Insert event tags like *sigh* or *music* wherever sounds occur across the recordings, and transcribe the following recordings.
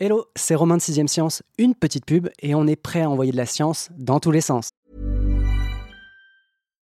Hello, c'est Romain de 6ème Science, une petite pub et on est prêt à envoyer de la science dans tous les sens.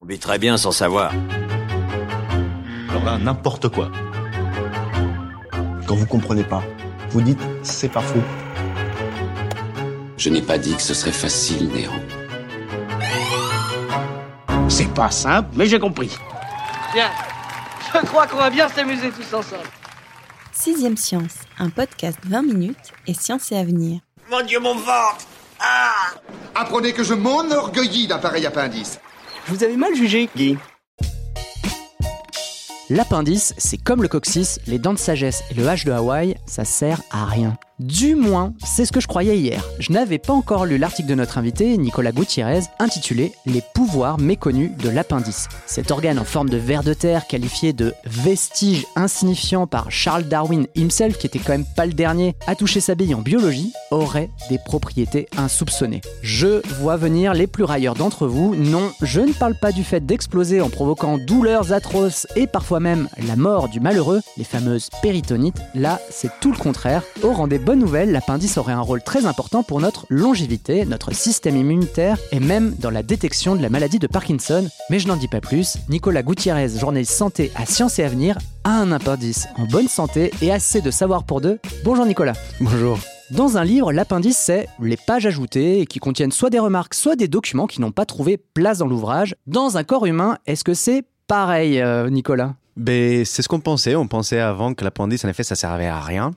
On vit très bien sans savoir. Alors là, n'importe quoi. Quand vous comprenez pas, vous dites c'est pas faux. Je n'ai pas dit que ce serait facile, Néo. C'est pas simple, mais j'ai compris. Bien. Je crois qu'on va bien s'amuser tous ensemble. Sixième Science, un podcast 20 minutes et science et avenir. Mon Dieu, mon ventre Ah Apprenez que je m'enorgueillis d'un pareil appendice. Vous avez mal jugé, Guy. L'appendice, c'est comme le coccyx, les dents de sagesse et le H de Hawaï, ça sert à rien. Du moins, c'est ce que je croyais hier. Je n'avais pas encore lu l'article de notre invité, Nicolas Gutiérrez, intitulé Les pouvoirs méconnus de l'appendice. Cet organe en forme de ver de terre, qualifié de vestige insignifiant par Charles Darwin himself, qui était quand même pas le dernier à toucher sa bille en biologie, aurait des propriétés insoupçonnées. Je vois venir les plus railleurs d'entre vous. Non, je ne parle pas du fait d'exploser en provoquant douleurs atroces et parfois même la mort du malheureux, les fameuses péritonites. Là, c'est tout le contraire. Au des bonne nouvelle, l'appendice aurait un rôle très important pour notre longévité, notre système immunitaire et même dans la détection de la maladie de Parkinson. Mais je n'en dis pas plus. Nicolas Gutiérrez, journaliste santé à Sciences et Avenir, a un appendice en bonne santé et assez de savoir pour deux. Bonjour Nicolas. Bonjour. Dans un livre, l'appendice, c'est les pages ajoutées qui contiennent soit des remarques, soit des documents qui n'ont pas trouvé place dans l'ouvrage. Dans un corps humain, est-ce que c'est pareil, euh, Nicolas? Ben, C'est ce qu'on pensait. On pensait avant que l'appendice, en effet, ça servait à rien.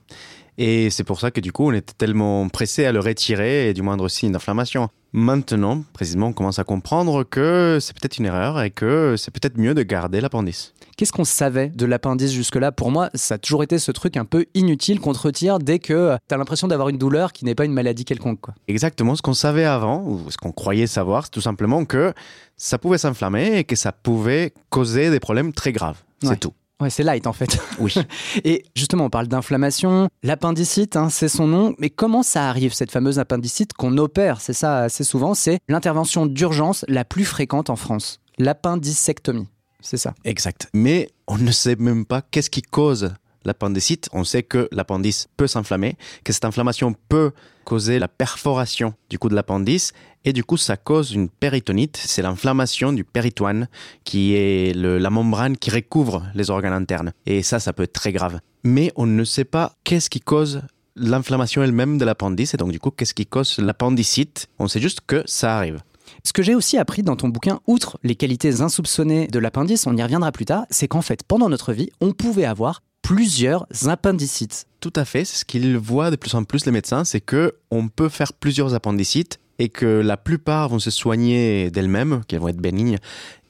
Et c'est pour ça que du coup, on était tellement pressé à le retirer et du moindre signe d'inflammation. Maintenant, précisément, on commence à comprendre que c'est peut-être une erreur et que c'est peut-être mieux de garder l'appendice. Qu'est-ce qu'on savait de l'appendice jusque-là? Pour moi, ça a toujours été ce truc un peu inutile qu'on te retire dès que tu as l'impression d'avoir une douleur qui n'est pas une maladie quelconque. Quoi. Exactement, ce qu'on savait avant, ou ce qu'on croyait savoir, c'est tout simplement que ça pouvait s'inflammer et que ça pouvait causer des problèmes très graves. C'est Ouais. tout. Ouais, c'est light en fait. Oui. *laughs* Et justement, on parle d'inflammation. L'appendicite, hein, c'est son nom. Mais comment ça arrive, cette fameuse appendicite qu'on opère? C'est ça assez souvent. C'est l'intervention d'urgence la plus fréquente en France. L'appendicectomie. C'est ça. Exact. Mais on ne sait même pas qu'est-ce qui cause l'appendicite. On sait que l'appendice peut s'inflammer, que cette inflammation peut causer la perforation du coup de l'appendice et du coup ça cause une péritonite. C'est l'inflammation du péritoine qui est la membrane qui recouvre les organes internes. Et ça, ça peut être très grave. Mais on ne sait pas qu'est-ce qui cause l'inflammation elle-même de l'appendice et donc du coup qu'est-ce qui cause l'appendicite. On sait juste que ça arrive. Ce que j'ai aussi appris dans ton bouquin, outre les qualités insoupçonnées de l'appendice, on y reviendra plus tard, c'est qu'en fait, pendant notre vie, on pouvait avoir plusieurs appendicites. Tout à fait, c'est ce qu'ils voient de plus en plus les médecins, c'est que on peut faire plusieurs appendicites et que la plupart vont se soigner d'elles-mêmes, qu'elles vont être bénignes,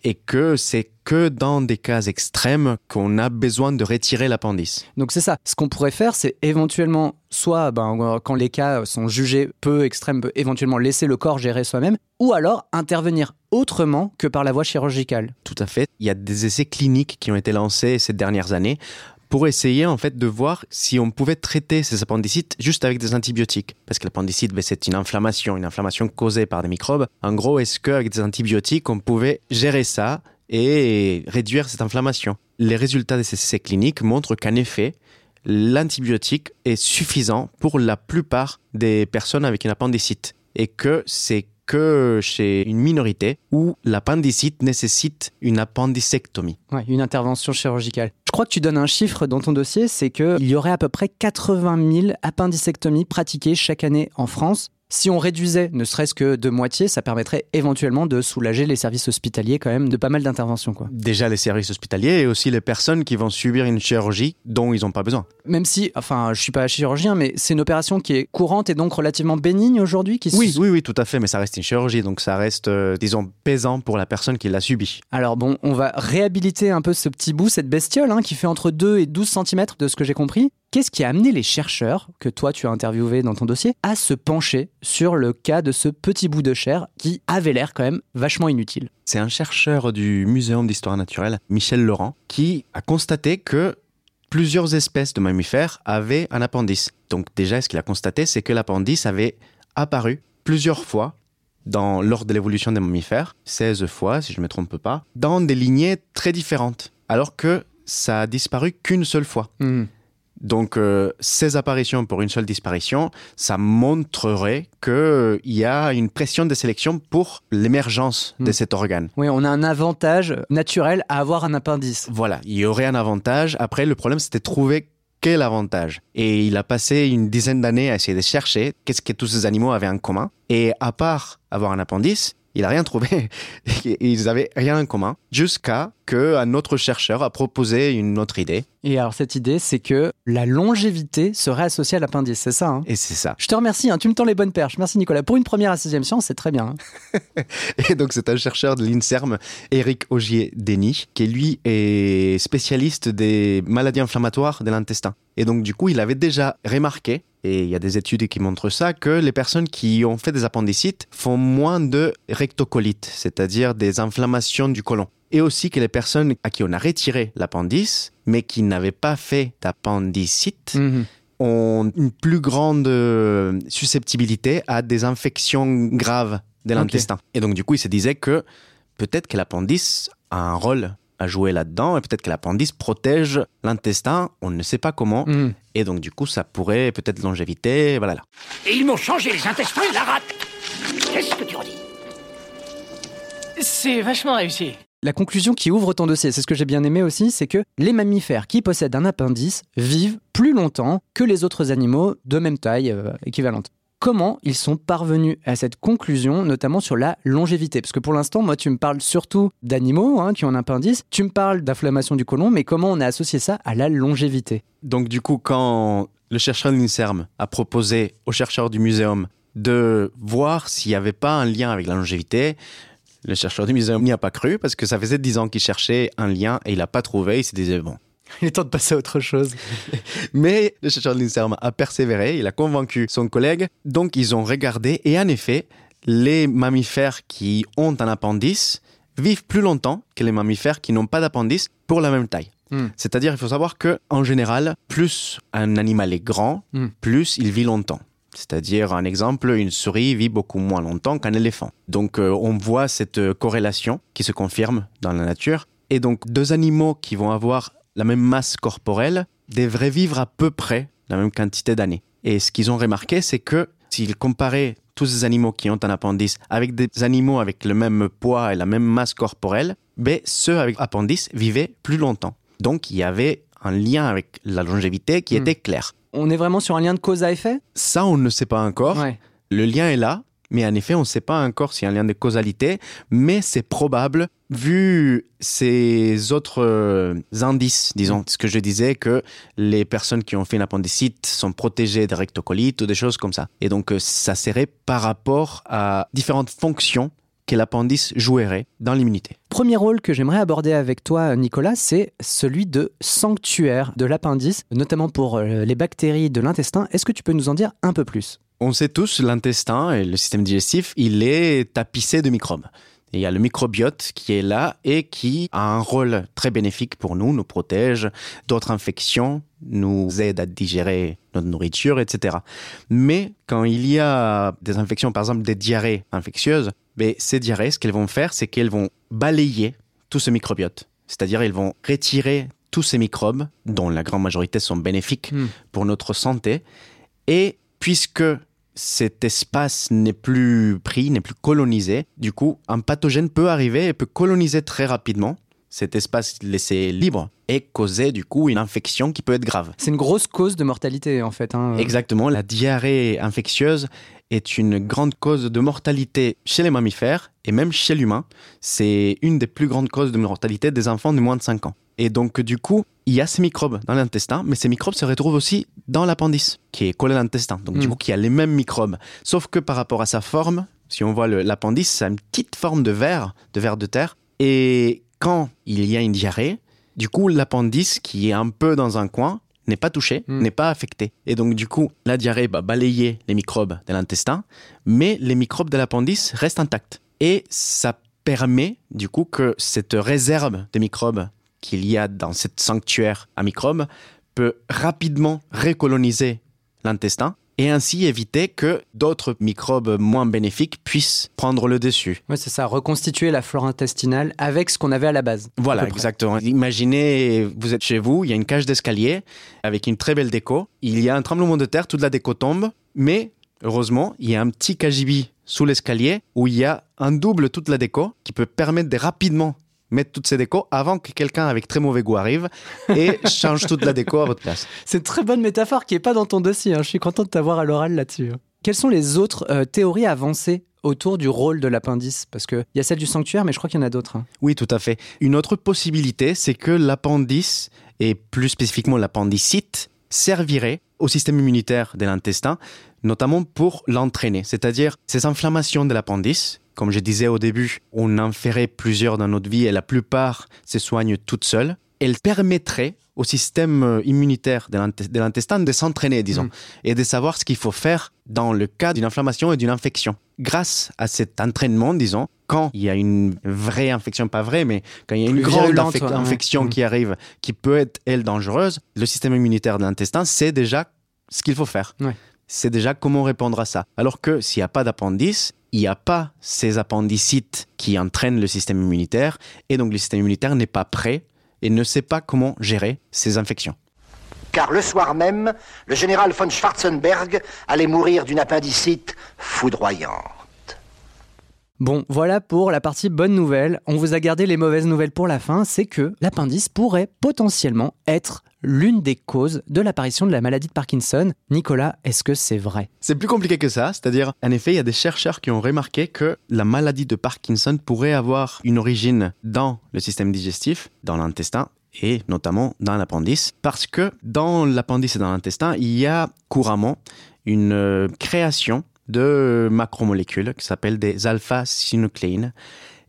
et que c'est que dans des cas extrêmes qu'on a besoin de retirer l'appendice. Donc c'est ça. Ce qu'on pourrait faire, c'est éventuellement, soit ben, quand les cas sont jugés peu extrêmes, peut éventuellement laisser le corps gérer soi-même, ou alors intervenir autrement que par la voie chirurgicale. Tout à fait. Il y a des essais cliniques qui ont été lancés ces dernières années pour essayer en fait de voir si on pouvait traiter ces appendicites juste avec des antibiotiques. Parce que l'appendicite, ben, c'est une inflammation, une inflammation causée par des microbes. En gros, est-ce qu'avec des antibiotiques, on pouvait gérer ça et réduire cette inflammation? Les résultats de ces essais cliniques montrent qu'en effet, l'antibiotique est suffisant pour la plupart des personnes avec une appendicite et que c'est que chez une minorité où l'appendicite nécessite une appendicectomie. Ouais, une intervention chirurgicale. Je crois que tu donnes un chiffre dans ton dossier, c'est qu'il y aurait à peu près 80 000 appendicectomies pratiquées chaque année en France. Si on réduisait ne serait-ce que de moitié, ça permettrait éventuellement de soulager les services hospitaliers quand même de pas mal d'interventions. Quoi. Déjà les services hospitaliers et aussi les personnes qui vont subir une chirurgie dont ils n'ont pas besoin. Même si, enfin, je suis pas chirurgien, mais c'est une opération qui est courante et donc relativement bénigne aujourd'hui. Qui oui, oui, oui, tout à fait, mais ça reste une chirurgie, donc ça reste, euh, disons, pesant pour la personne qui l'a subi. Alors bon, on va réhabiliter un peu ce petit bout, cette bestiole, hein, qui fait entre 2 et 12 cm de ce que j'ai compris. Qu'est-ce qui a amené les chercheurs, que toi tu as interviewé dans ton dossier, à se pencher sur le cas de ce petit bout de chair qui avait l'air quand même vachement inutile? C'est un chercheur du Muséum d'histoire naturelle, Michel Laurent, qui a constaté que plusieurs espèces de mammifères avaient un appendice. Donc déjà, ce qu'il a constaté, c'est que l'appendice avait apparu plusieurs fois dans, lors de l'évolution des mammifères, 16 fois si je ne me trompe pas, dans des lignées très différentes, alors que ça a disparu qu'une seule fois. Mmh. Donc, euh, ces apparitions pour une seule disparition, ça montrerait qu'il euh, y a une pression de sélection pour l'émergence de Mm. cet organe. Oui, on a un avantage naturel à avoir un appendice. Voilà, il y aurait un avantage. Après, le problème, c'était trouver quel avantage. Et il a passé une dizaine d'années à essayer de chercher qu'est-ce que tous ces animaux avaient en commun. Et à part avoir un appendice, il n'a rien trouvé. *laughs* Ils n'avaient rien en commun. Jusqu'à qu'un autre chercheur a proposé une autre idée. Et alors cette idée, c'est que la longévité serait associée à l'appendice, c'est ça hein? Et c'est ça. Je te remercie, hein, tu me tends les bonnes perches. Merci Nicolas. Pour une première à sixième science, c'est très bien. hein. *laughs* Et donc, c'est un chercheur de l'INSERM, Eric Augier-Denis, qui lui est spécialiste des maladies inflammatoires de l'intestin. Et donc, du coup, il avait déjà remarqué, et il y a des études qui montrent ça, que les personnes qui ont fait des appendicites font moins de rectocolites, c'est-à-dire des inflammations du côlon. Et aussi que les personnes à qui on a retiré l'appendice, mais qui n'avaient pas fait d'appendicite, Mhm. ont une plus grande euh, susceptibilité à des infections graves de l'intestin. Et donc, du coup, il se disait que peut-être que l'appendice a un rôle à jouer là-dedans et peut-être que l'appendice protège l'intestin, on ne sait pas comment. Mhm. Et donc, du coup, ça pourrait peut-être longévité, voilà. là. Et ils m'ont changé les intestins et la rate. Qu'est-ce que tu en dis? C'est vachement réussi. La conclusion qui ouvre ton dossier, c'est ce que j'ai bien aimé aussi, c'est que les mammifères qui possèdent un appendice vivent plus longtemps que les autres animaux de même taille euh, équivalente. Comment ils sont parvenus à cette conclusion, notamment sur la longévité Parce que pour l'instant, moi, tu me parles surtout d'animaux hein, qui ont un appendice, tu me parles d'inflammation du côlon, mais comment on a associé ça à la longévité? Donc, du coup, quand le chercheur de l'INSERM a proposé aux chercheurs du muséum de voir s'il n'y avait pas un lien avec la longévité, le chercheur du muséum n'y a pas cru parce que ça faisait 10 ans qu'il cherchait un lien et il n'a pas trouvé. Il se disait, bon. Il est temps de passer à autre chose. *laughs* Mais le chercheur de l'INSERM a persévéré, il a convaincu son collègue. Donc, ils ont regardé et en effet, les mammifères qui ont un appendice vivent plus longtemps que les mammifères qui n'ont pas d'appendice pour la même taille. Hmm. C'est-à-dire, il faut savoir que en général, plus un animal est grand, Hmm. plus il vit longtemps. C'est-à-dire, un exemple, une souris vit beaucoup moins longtemps qu'un éléphant. Donc, euh, on voit cette euh, corrélation qui se confirme dans la nature. Et donc, deux animaux qui vont avoir la même masse corporelle devraient vivre à peu près la même quantité d'années. Et ce qu'ils ont remarqué, c'est que s'ils comparaient tous ces animaux qui ont un appendice avec des animaux avec le même poids et la même masse corporelle, ben, ceux avec appendice vivaient plus longtemps. Donc, il y avait un lien avec la longévité qui Hmm. était clair. On est vraiment sur un lien de cause à effet? Ça, on ne sait pas encore. Ouais. Le lien est là, mais en effet, on ne sait pas encore s'il y a un lien de causalité, mais c'est probable, vu ces autres euh, indices, disons, ce que je disais, que les personnes qui ont fait une appendicite sont protégées des rectocolites ou des choses comme ça. Et donc, euh, ça serait par rapport à différentes fonctions que l'appendice jouerait dans l'immunité. Premier rôle que j'aimerais aborder avec toi, Nicolas, c'est celui de sanctuaire de l'appendice, notamment pour euh, les bactéries de l'intestin. Est-ce que tu peux nous en dire un peu plus? On sait tous, l'intestin et le système digestif, il est tapissé de microbes. Et il y a le microbiote qui est là et qui a un rôle très bénéfique pour nous, nous protège d'autres infections, nous aide à digérer notre nourriture, etc. Mais quand il y a des infections, par exemple des diarrhées infectieuses, ben, ces diarrhées, ce qu'elles vont faire, c'est qu'elles vont balayer tout ce microbiote. C'est-à-dire, elles vont retirer tous ces microbes, dont la grande majorité sont bénéfiques Hmm. pour notre santé. Et puisque cet espace n'est plus pris, n'est plus colonisé, du coup, un pathogène peut arriver et peut coloniser très rapidement cet espace laissé libre et causer du coup une infection qui peut être grave. C'est une grosse cause de mortalité en fait. Hein. Exactement, la diarrhée infectieuse est une grande cause de mortalité chez les mammifères et même chez l'humain. C'est une des plus grandes causes de mortalité des enfants de moins de 5 ans. Et donc du coup, il y a ces microbes dans l'intestin, mais ces microbes se retrouvent aussi dans l'appendice, qui est collé à l'intestin. Donc du Mm. coup, qui a les mêmes microbes. Sauf que par rapport à sa forme, si on voit l'appendice, ça a une petite forme de verre, de verre de terre. Et quand il y a une diarrhée, du coup, l'appendice, qui est un peu dans un coin, n'est pas touché, Mm. n'est pas affecté. Et donc, du coup, la diarrhée va balayer les microbes de l'intestin, mais les microbes de l'appendice restent intacts. Et ça permet, du coup, que cette réserve de microbes qu'il y a dans cette sanctuaire à microbes peut rapidement recoloniser l'intestin et ainsi éviter que d'autres microbes moins bénéfiques puissent prendre le dessus. Ouais, c'est ça, reconstituer la flore intestinale avec ce qu'on avait à la base. Voilà, exactement. Imaginez, vous êtes chez vous, il y a une cage d'escalier avec une très belle déco. Il y a un tremblement de terre, toute la déco tombe, mais heureusement, il y a un petit cagibi sous l'escalier où il y a un double toute la déco qui peut permettre de rapidement mettre toutes ces décos avant que quelqu'un avec très mauvais goût arrive et *laughs* change toute la déco à votre place. C'est une très bonne métaphore qui est pas dans ton dossier. hein. Je suis content de t'avoir à l'oral là-dessus. hein. Quelles sont les autres euh, théories avancées autour du rôle de l'appendice? Parce qu'il y a celle du sanctuaire, mais je crois qu'il y en a d'autres. hein. Oui, tout à fait. Une autre possibilité, c'est que l'appendice, et plus spécifiquement l'appendicite, servirait au système immunitaire de l'intestin, notamment pour l'entraîner. C'est-à-dire ces inflammations de l'appendice, comme je disais au début, on en ferait plusieurs dans notre vie et la plupart se soignent toutes seules. Elles permettraient au système euh, immunitaire de l'inte- de l'intestin de s'entraîner, disons, Mm. et de savoir ce qu'il faut faire dans le cas d'une inflammation et d'une infection. Grâce à cet entraînement, disons, quand il y a une vraie infection, pas vraie, mais quand il y a une Plus grande infec- ouais, infection Mm. qui arrive, qui peut être, elle, dangereuse, le système immunitaire de l'intestin sait déjà ce qu'il faut faire. Ouais. C'est déjà comment répondre à ça. Alors que s'il n'y a pas d'appendice, il n'y a pas ces appendicites qui entraînent le système immunitaire, et donc le système immunitaire n'est pas prêt et ne sait pas comment gérer ces infections. Car le soir même, le général von Schwarzenberg allait mourir d'une appendicite foudroyante. Bon, voilà pour la partie bonne nouvelle. On vous a gardé les mauvaises nouvelles pour la fin. C'est que l'appendice pourrait potentiellement être l'une des causes de l'apparition de la maladie de Parkinson. Nicolas, est-ce que c'est vrai? C'est plus compliqué que ça, c'est-à-dire, en effet, il y a des chercheurs qui ont remarqué que la maladie de Parkinson pourrait avoir une origine dans le système digestif, dans l'intestin, et notamment dans l'appendice, parce que dans l'appendice et dans l'intestin, il y a couramment une euh, création de macromolécules qui s'appellent des alpha-synucléines.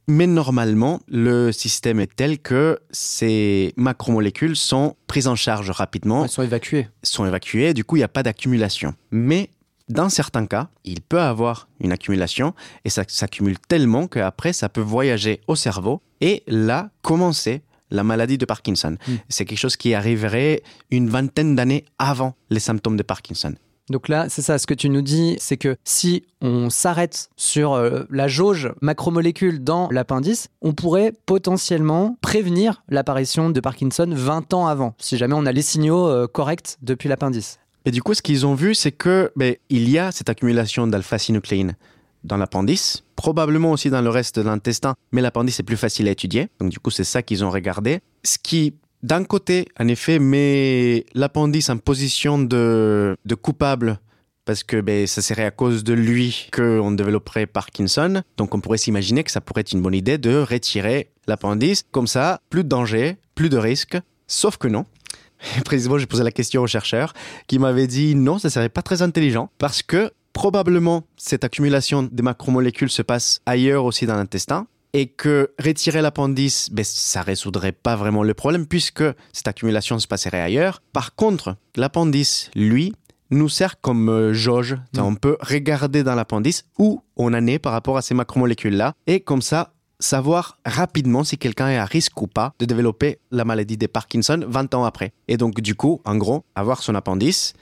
Mais normalement, le système est tel que ces macromolécules sont prises en charge rapidement Elles sont évacuées. sont évacués, du coup il n'y a pas d'accumulation. Mais dans certains cas, il peut avoir une accumulation et ça s'accumule tellement qu'après ça peut voyager au cerveau et là commencer la maladie de Parkinson. Mm. C'est quelque chose qui arriverait une vingtaine d'années avant les symptômes de Parkinson. Donc là, c'est ça, ce que tu nous dis, c'est que si on s'arrête sur euh, la jauge macromolécule dans l'appendice, on pourrait potentiellement prévenir l'apparition de Parkinson 20 ans avant, si jamais on a les signaux euh, corrects depuis l'appendice. Et du coup, ce qu'ils ont vu, c'est que ben, il y a cette accumulation d'alpha-synucléine dans l'appendice, probablement aussi dans le reste de l'intestin, mais l'appendice est plus facile à étudier. Donc du coup, c'est ça qu'ils ont regardé. Ce qui, d'un côté, en effet, met l'appendice en position de, coupable parce que ben, ça serait à cause de lui qu'on développerait Parkinson. Donc on pourrait s'imaginer que ça pourrait être une bonne idée de retirer l'appendice. Comme ça, plus de danger, plus de risques. Sauf que non. *laughs* Précisément, j'ai posé la question au chercheur qui m'avait dit non, ça serait pas très intelligent parce que probablement cette accumulation des macromolécules se passe ailleurs aussi dans l'intestin et que retirer l'appendice, ben, ça résoudrait pas vraiment le problème puisque cette accumulation se passerait ailleurs. Par contre, l'appendice, lui, nous sert comme euh, jauge. Mm. On peut regarder dans l'appendice où on en est par rapport à ces macromolécules-là et comme ça, savoir rapidement si quelqu'un est à risque ou pas de développer la maladie de Parkinson 20 ans après. Et donc, du coup, en gros, avoir son appendice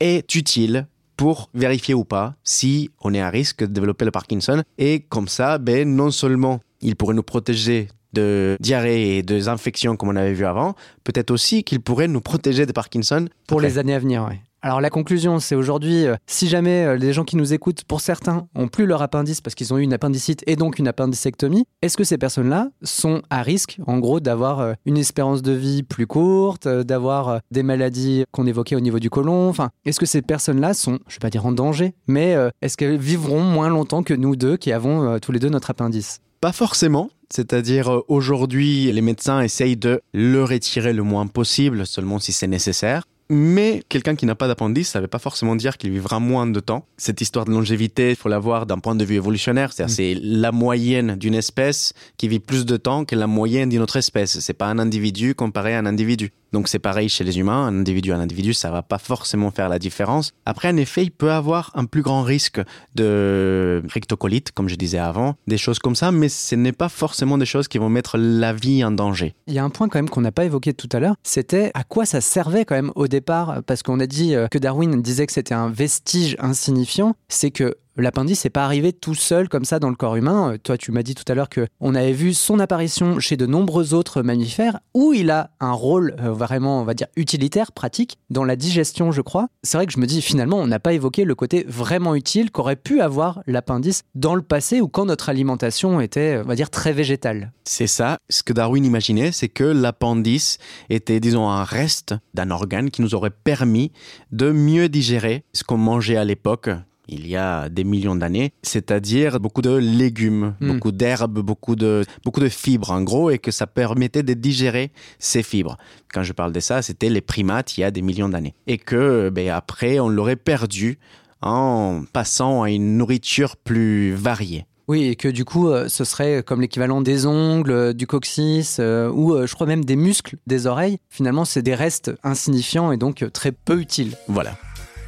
est utile pour vérifier ou pas si on est à risque de développer le Parkinson. Et comme ça, ben, non seulement il pourrait nous protéger de diarrhée et de infections comme on avait vu avant, peut-être aussi qu'il pourrait nous protéger de Parkinson Pour après. les années à venir, ouais. Alors la conclusion, c'est aujourd'hui, euh, si jamais euh, les gens qui nous écoutent, pour certains, ont plus leur appendice parce qu'ils ont eu une appendicite et donc une appendicectomie, est-ce que ces personnes-là sont à risque, en gros, d'avoir euh, une espérance de vie plus courte, d'avoir des maladies qu'on évoquait au niveau du côlon? Enfin, est-ce que ces personnes-là sont, je vais pas dire en danger, mais est-ce qu'elles vivront moins longtemps que nous deux qui avons tous les deux notre appendice Pas forcément. C'est-à-dire aujourd'hui, les médecins essayent de le retirer le moins possible, seulement si c'est nécessaire. Mais quelqu'un qui n'a pas d'appendice, ça ne veut pas forcément dire qu'il vivra moins de temps. Cette histoire de longévité, il faut la voir d'un point de vue évolutionnaire. C'est-à-dire, mm. c'est la moyenne d'une espèce qui vit plus de temps que la moyenne d'une autre espèce. C'est pas un individu comparé à un individu. Donc c'est pareil chez les humains, un individu à un individu, ça va pas forcément faire la différence. Après, en effet, il peut avoir un plus grand risque de rectocolite, comme je disais avant, des choses comme ça, mais ce n'est pas forcément des choses qui vont mettre la vie en danger. Il y a un point quand même qu'on n'a pas évoqué tout à l'heure, c'était à quoi ça servait quand même au départ, parce qu'on a dit euh, que Darwin disait que c'était un vestige insignifiant, c'est que l'appendice n'est pas arrivé tout seul comme ça dans le corps humain. Euh, toi, tu m'as dit tout à l'heure que on avait vu son apparition chez de nombreux autres mammifères où il a un rôle euh, vraiment, on va dire, utilitaire, pratique dans la digestion, je crois. C'est vrai que je me dis finalement, on n'a pas évoqué le côté vraiment utile qu'aurait pu avoir l'appendice dans le passé ou quand notre alimentation était, on va dire, très végétale. C'est ça. Ce que Darwin imaginait, c'est que l'appendice était, disons, un reste d'un organe qui nous aurait permis de mieux digérer ce qu'on mangeait à l'époque, il y a des millions d'années, c'est-à-dire beaucoup de légumes, hmm. beaucoup d'herbes, beaucoup de, beaucoup de fibres en gros, et que ça permettait de digérer ces fibres. Quand je parle de ça, c'était les primates il y a des millions d'années. Et que ben, après, on l'aurait perdu en passant à une nourriture plus variée. Oui, et que du coup, euh, ce serait comme l'équivalent des ongles, euh, du coccyx, euh, ou je crois même des muscles des oreilles. Finalement, c'est des restes insignifiants et donc très peu utiles. Voilà.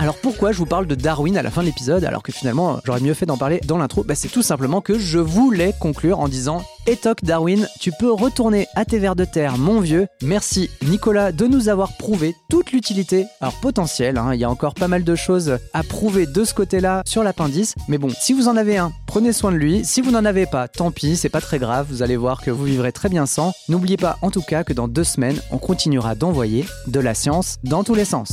Alors pourquoi je vous parle de Darwin à la fin de l'épisode alors que finalement j'aurais mieux fait d'en parler dans l'intro? Bah, C'est tout simplement que je voulais conclure en disant Etoc Darwin, tu peux retourner à tes vers de terre mon vieux. Merci Nicolas de nous avoir prouvé toute l'utilité, alors potentielle, hein, il y a encore pas mal de choses à prouver de ce côté-là sur l'appendice. Mais bon, si vous en avez un, prenez soin de lui. Si vous n'en avez pas, tant pis, c'est pas très grave, vous allez voir que vous vivrez très bien sans. N'oubliez pas en tout cas que dans deux semaines, on continuera d'envoyer de la science dans tous les sens.